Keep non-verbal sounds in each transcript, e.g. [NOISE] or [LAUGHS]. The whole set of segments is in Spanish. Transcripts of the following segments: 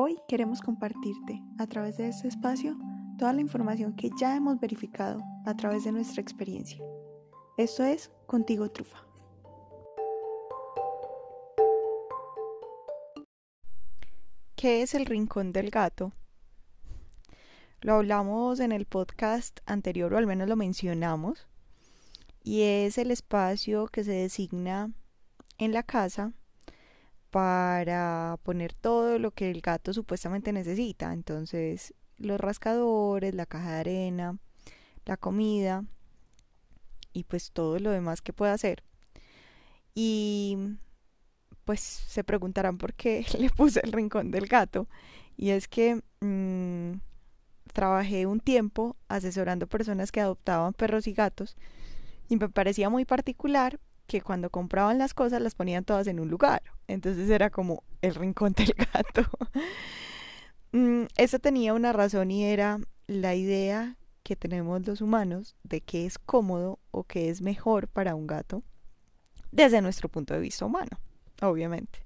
Hoy queremos compartirte a través de este espacio toda la información que ya hemos verificado a través de nuestra experiencia. Esto es Contigo Trufa. ¿Qué es el Rincón del Gato? Lo hablamos en el podcast anterior, o al menos lo mencionamos, y es el espacio que se designa en la casa para poner todo lo que el gato supuestamente necesita. Entonces, los rascadores, la caja de arena, la comida y pues todo lo demás que pueda hacer. Y pues se preguntarán por qué [LAUGHS] le puse el rincón del gato. Y es que mmm, trabajé un tiempo asesorando personas que adoptaban perros y gatos y me parecía muy particular que cuando compraban las cosas las ponían todas en un lugar. Entonces era como el rincón [LAUGHS] del gato. mm, eso tenía una razón y era la idea que tenemos los humanos de que es cómodo o que es mejor para un gato desde nuestro punto de vista humano, obviamente.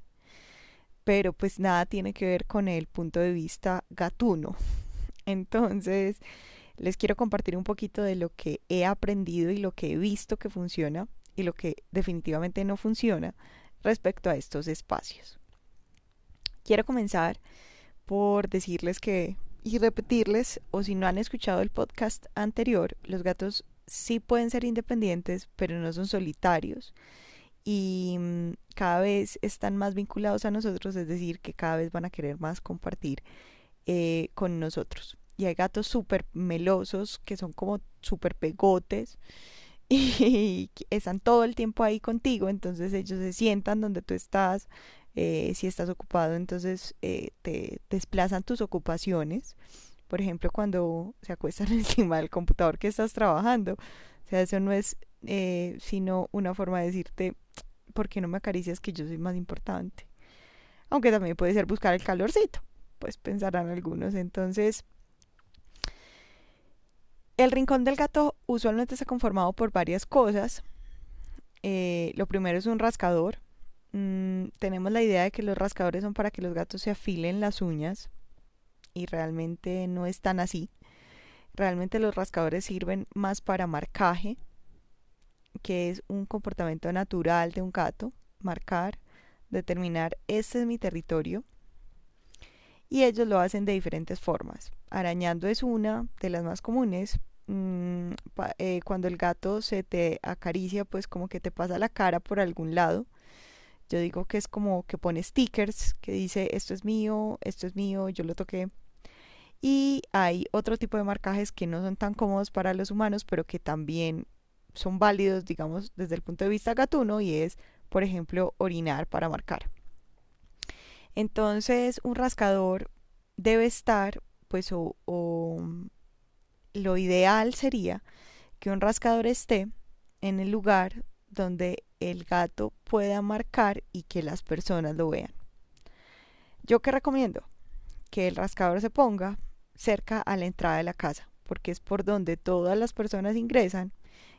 Pero pues nada tiene que ver con el punto de vista gatuno. [LAUGHS] Entonces, les quiero compartir un poquito de lo que he aprendido y lo que he visto que funciona y lo que definitivamente no funciona respecto a estos espacios. Quiero comenzar por decirles que y repetirles, o si no han escuchado el podcast anterior, los gatos sí pueden ser independientes, pero no son solitarios. Y mm, cada vez están más vinculados a nosotros, es decir, que cada vez van a querer más compartir eh, con nosotros. Y hay gatos súper melosos que son como súper pegotes y [LAUGHS] están todo el tiempo ahí contigo, entonces ellos se sientan donde tú estás, eh, si estás ocupado, entonces eh, te desplazan tus ocupaciones. Por ejemplo, cuando se acuestan [LAUGHS] encima del computador que estás trabajando. O sea, eso no es eh, sino una forma de decirte, ¿por qué no me acaricias que yo soy más importante? Aunque también puede ser buscar el calorcito, pues pensarán algunos. Entonces, el rincón del gato usualmente está conformado por varias cosas. Eh, lo primero es un rascador. Mm, tenemos la idea de que los rascadores son para que los gatos se afilen las uñas y realmente no es tan así. Realmente los rascadores sirven más para marcaje, que es un comportamiento natural de un gato, marcar, determinar este es mi territorio. Y ellos lo hacen de diferentes formas. Arañando es una de las más comunes. Mm, eh, cuando el gato se te acaricia, pues como que te pasa la cara por algún lado. Yo digo que es como que pone stickers que dice esto es mío, esto es mío, yo lo toqué. Y hay otro tipo de marcajes que no son tan cómodos para los humanos, pero que también son válidos, digamos, desde el punto de vista gatuno, y es, por ejemplo, orinar para marcar. Entonces, un rascador debe estar pues o, lo ideal sería que un rascador esté en el lugar donde el gato pueda marcar y que las personas lo vean. Yo que recomiendo que el rascador se ponga cerca a la entrada de la casa, porque es por donde todas las personas ingresan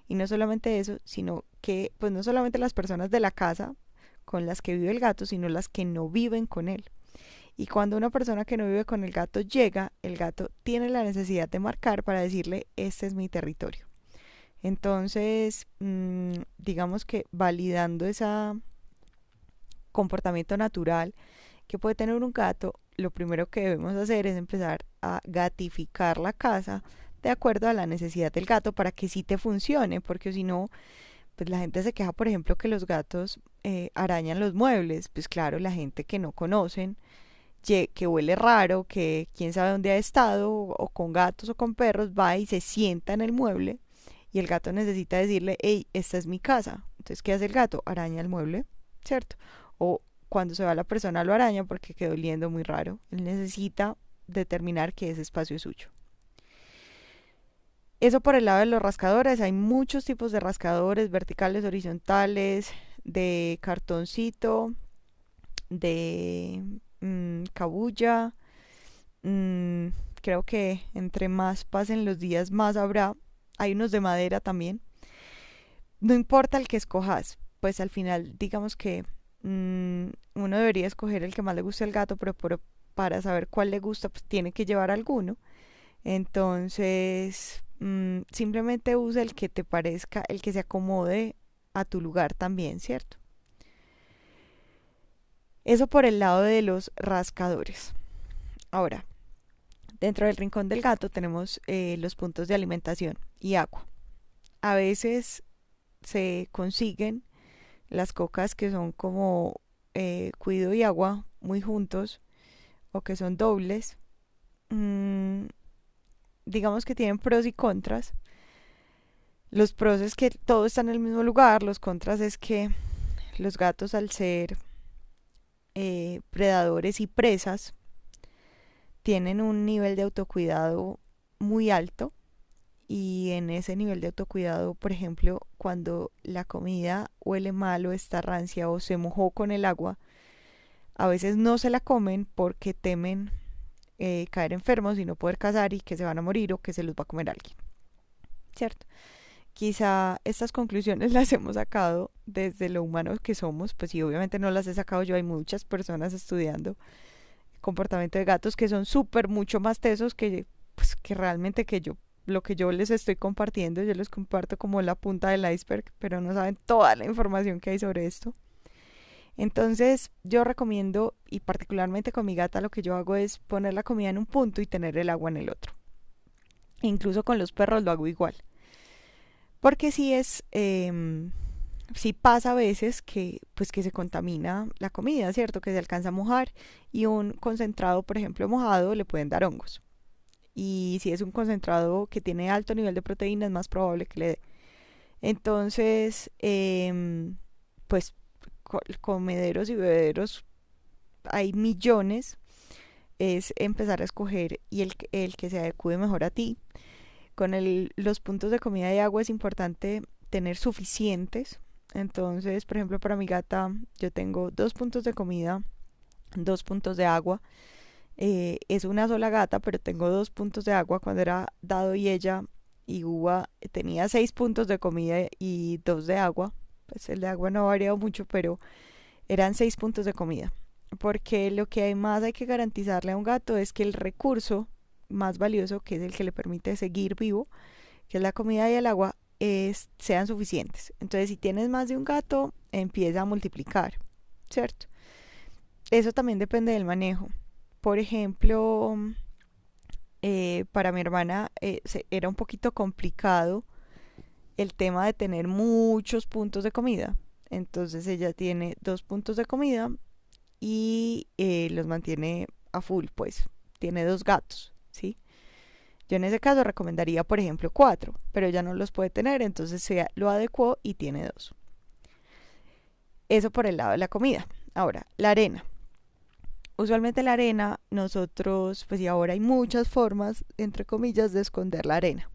y no solamente eso, sino que pues no solamente las personas de la casa con las que vive el gato, sino las que no viven con él. Y cuando una persona que no vive con el gato llega, el gato tiene la necesidad de marcar para decirle, este es mi territorio. Entonces, mmm, digamos que validando ese comportamiento natural que puede tener un gato, lo primero que debemos hacer es empezar a gatificar la casa de acuerdo a la necesidad del gato para que sí te funcione, porque si no, pues la gente se queja, por ejemplo, que los gatos eh, arañan los muebles. Pues claro, la gente que no conocen que huele raro, que quién sabe dónde ha estado, o con gatos o con perros, va y se sienta en el mueble y el gato necesita decirle, hey, esta es mi casa. Entonces, ¿qué hace el gato? Araña el mueble, ¿cierto? O cuando se va la persona lo araña porque quedó oliendo muy raro. Él necesita determinar que ese espacio es suyo. Eso por el lado de los rascadores. Hay muchos tipos de rascadores, verticales, horizontales, de cartoncito, de mmm, cabulla. Mm, creo que entre más pasen los días, más habrá. Hay unos de madera también. No importa el que escojas, pues al final digamos que mm, uno debería escoger el que más le guste al gato, pero para saber cuál le gusta, pues tiene que llevar alguno. Entonces, mm, simplemente usa el que te parezca, el que se acomode a tu lugar también, ¿cierto? Eso por el lado de los rascadores. Ahora, dentro del rincón del gato tenemos eh, los puntos de alimentación y agua. A veces se consiguen las cocas que son como eh, cuido y agua muy juntos o que son dobles. Mm, digamos que tienen pros y contras. Los pros es que todo está en el mismo lugar, los contras es que los gatos al ser eh, predadores y presas tienen un nivel de autocuidado muy alto y en ese nivel de autocuidado, por ejemplo, cuando la comida huele mal o está rancia o se mojó con el agua, a veces no se la comen porque temen eh, caer enfermos y no poder cazar y que se van a morir o que se los va a comer alguien. ¿Cierto? Quizá estas conclusiones [LAUGHS] las hemos sacado desde lo humanos que somos, pues sí, obviamente no las he sacado yo, hay muchas personas estudiando comportamiento de gatos que son súper mucho más tesos que, pues, que realmente que yo, lo que yo les estoy compartiendo, yo les comparto como la punta del iceberg, pero no saben toda la información que hay sobre esto. Entonces yo recomiendo, y particularmente con mi gata, lo que yo hago es poner la comida en un punto y tener el agua en el otro. Incluso con los perros lo hago igual. Porque si es, eh, si pasa a veces que, pues que se contamina la comida, ¿cierto? Que se alcanza a mojar y un concentrado, por ejemplo, mojado, le pueden dar hongos. Y si es un concentrado que tiene alto nivel de proteína, es más probable que le dé. Entonces, eh, pues comederos y bebederos hay millones. Es empezar a escoger y el, el que se adecue mejor a ti. Con los puntos de comida y agua es importante tener suficientes. Entonces, por ejemplo, para mi gata yo tengo dos puntos de comida, dos puntos de agua. Eh, es una sola gata, pero tengo dos puntos de agua. Cuando era dado y ella y Uva tenía seis puntos de comida y dos de agua. Pues el de agua no ha variado mucho, pero eran seis puntos de comida. Porque lo que hay más hay que garantizarle a un gato es que el recurso más valioso, que es el que le permite seguir vivo, que es la comida y el agua, sean suficientes. Entonces, si tienes más de un gato, empieza a multiplicar, ¿cierto? Eso también depende del manejo. Por ejemplo, eh, para mi hermana eh, era un poquito complicado el tema de tener muchos puntos de comida. Entonces ella tiene dos puntos de comida y eh, los mantiene a full, pues tiene dos gatos. ¿Sí? Yo en ese caso recomendaría, por ejemplo, cuatro, pero ya no los puede tener, entonces se lo adecuó y tiene dos. Eso por el lado de la comida. Ahora, la arena. Usualmente la arena, nosotros, pues y ahora hay muchas formas, entre comillas, de esconder la arena.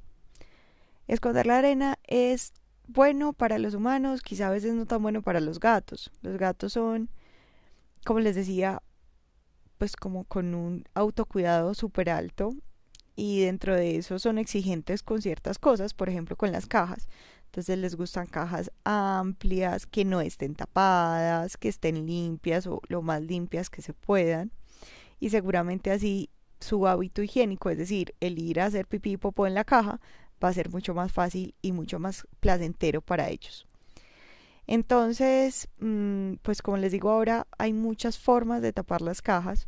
Esconder la arena es bueno para los humanos, quizá a veces no tan bueno para los gatos. Los gatos son, como les decía, pues como con un autocuidado súper alto y dentro de eso son exigentes con ciertas cosas, por ejemplo con las cajas. Entonces les gustan cajas amplias, que no estén tapadas, que estén limpias o lo más limpias que se puedan. Y seguramente así su hábito higiénico, es decir, el ir a hacer pipí y en la caja, va a ser mucho más fácil y mucho más placentero para ellos. Entonces, mm, pues como les digo ahora, hay muchas formas de tapar las cajas.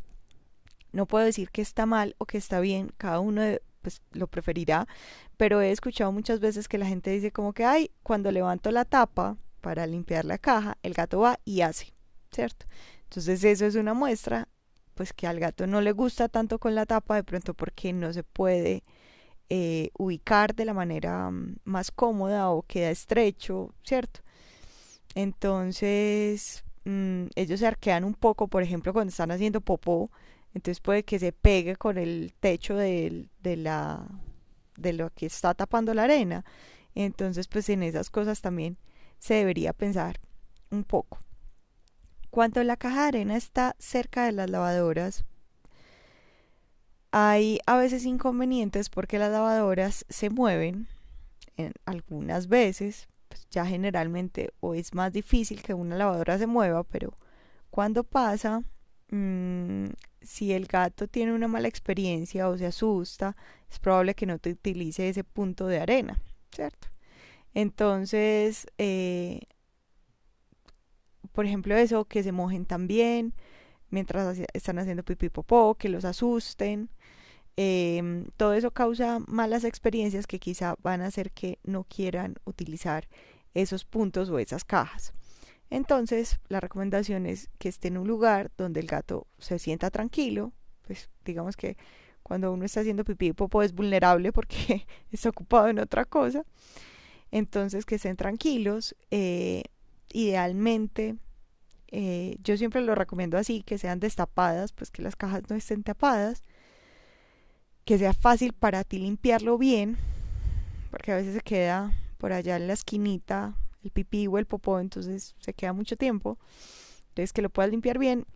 No puedo decir que está mal o que está bien, cada uno pues, lo preferirá, pero he escuchado muchas veces que la gente dice como que, ay, cuando levanto la tapa para limpiar la caja, el gato va y hace, ¿cierto? Entonces eso es una muestra, pues que al gato no le gusta tanto con la tapa, de pronto porque no se puede eh, ubicar de la manera mm, más cómoda o queda estrecho, ¿cierto? Entonces, mm, ellos se arquean un poco, por ejemplo, cuando están haciendo popó, entonces puede que se pegue con el techo de, de, la, de lo que está tapando la arena. Entonces, pues en esas cosas también se debería pensar un poco. Cuando la caja de arena está cerca de las lavadoras, hay a veces inconvenientes porque las lavadoras se mueven en algunas veces ya generalmente o es más difícil que una lavadora se mueva, pero cuando pasa, mm, si el gato tiene una mala experiencia o se asusta, es probable que no te utilice ese punto de arena, ¿cierto? Entonces, eh, por ejemplo, eso, que se mojen también mientras están haciendo pipí popó, que los asusten. Em, todo eso causa malas experiencias que quizá van a hacer que no quieran utilizar esos puntos o esas cajas. Entonces, la recomendación es que esté en un lugar donde el gato se sienta tranquilo. Pues digamos que cuando uno está haciendo pipí y popó es vulnerable porque [LAUGHS] está ocupado en otra cosa. Entonces, que estén tranquilos. Eh, idealmente, eh, yo siempre lo recomiendo así, que sean destapadas, pues que las cajas no estén tapadas. Que sea fácil para ti limpiarlo bien, porque a veces se queda por allá en la esquinita el pipí o el popó, entonces se queda mucho tiempo. Entonces que lo puedas limpiar bien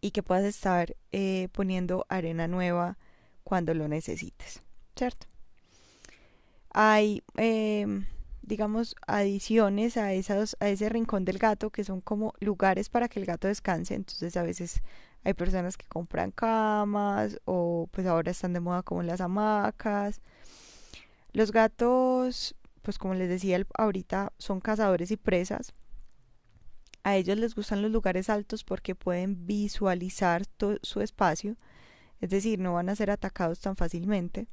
y que puedas estar eh, poniendo arena nueva cuando lo necesites, ¿cierto? Hay, em, digamos, adiciones a, esos, a ese rincón del gato que son como lugares para que el gato descanse. Entonces a veces hay personas que compran camas o pues ahora están de moda como las hamacas. Los gatos pues como les decía ahorita, son cazadores y presas. A ellos les gustan los lugares altos porque pueden visualizar todo su espacio, es decir, no van a ser atacados tan fácilmente.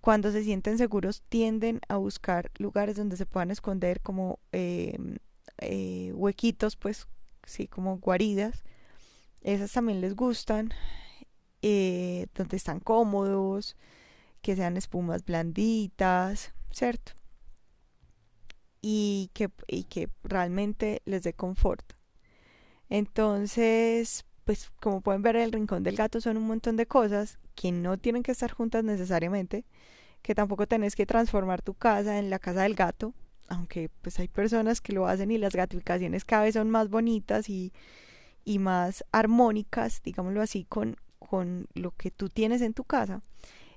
Cuando se sienten seguros tienden a buscar lugares donde se puedan esconder como em, eh, huequitos, pues sí, como guaridas. Esas también les gustan, eh, donde están cómodos, que sean espumas blanditas, ¿cierto? Y que, y que realmente les dé confort. Entonces, pues como pueden ver, el rincón del gato son un montón de cosas que no tienen que estar juntas necesariamente, que tampoco tenés que transformar tu casa en la casa del gato, aunque pues hay personas que lo hacen y las gatificaciones cada vez son más bonitas y, y más armónicas, digámoslo así, con, con lo que tú tienes en tu casa.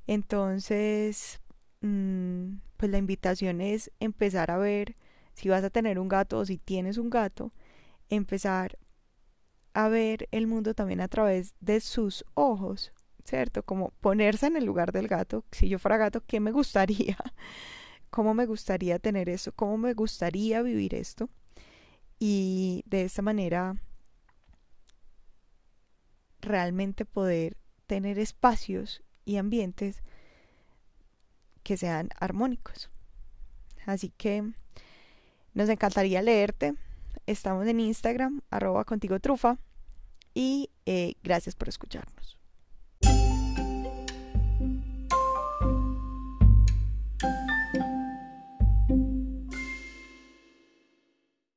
Entonces, Mm, pues la invitación es empezar a ver si vas a tener un gato o si tienes un gato, empezar a ver el mundo también a través de sus ojos, ¿cierto? Como ponerse en el lugar del gato. Si yo fuera gato, ¿qué me gustaría? [LAUGHS] ¿Cómo me gustaría tener eso? ¿Cómo me gustaría vivir esto? Y de esta manera realmente poder tener espacios y ambientes que sean armónicos. Así que nos encantaría leerte. Estamos en Instagram, arroba contigo trufa. Y eh, gracias por escucharnos.